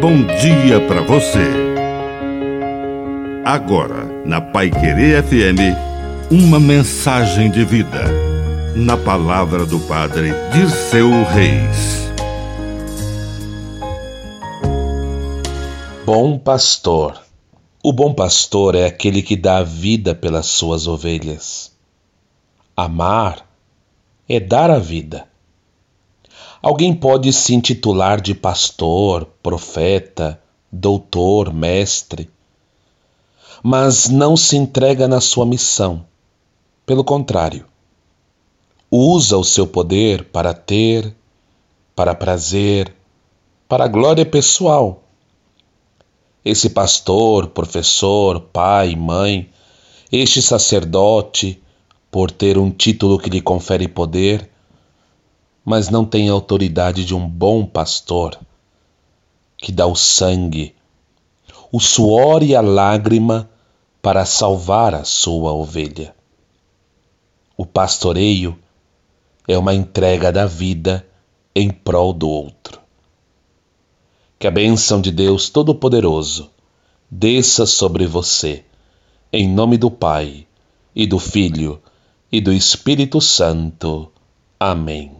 bom dia para você. Agora, na Pai Querer FM, uma mensagem de vida. Na palavra do Padre Dirceu Reis. Bom pastor. O bom pastor é aquele que dá a vida pelas suas ovelhas. Amar é dar a vida. Alguém pode se intitular de pastor, profeta, doutor, mestre, mas não se entrega na sua missão. Pelo contrário, usa o seu poder para ter, para prazer, para glória pessoal. Esse pastor, professor, pai, mãe, este sacerdote, por ter um título que lhe confere poder, mas não tem a autoridade de um bom pastor que dá o sangue, o suor e a lágrima para salvar a sua ovelha. O pastoreio é uma entrega da vida em prol do outro. Que a bênção de Deus Todo-Poderoso desça sobre você, em nome do Pai, e do Filho, e do Espírito Santo. Amém.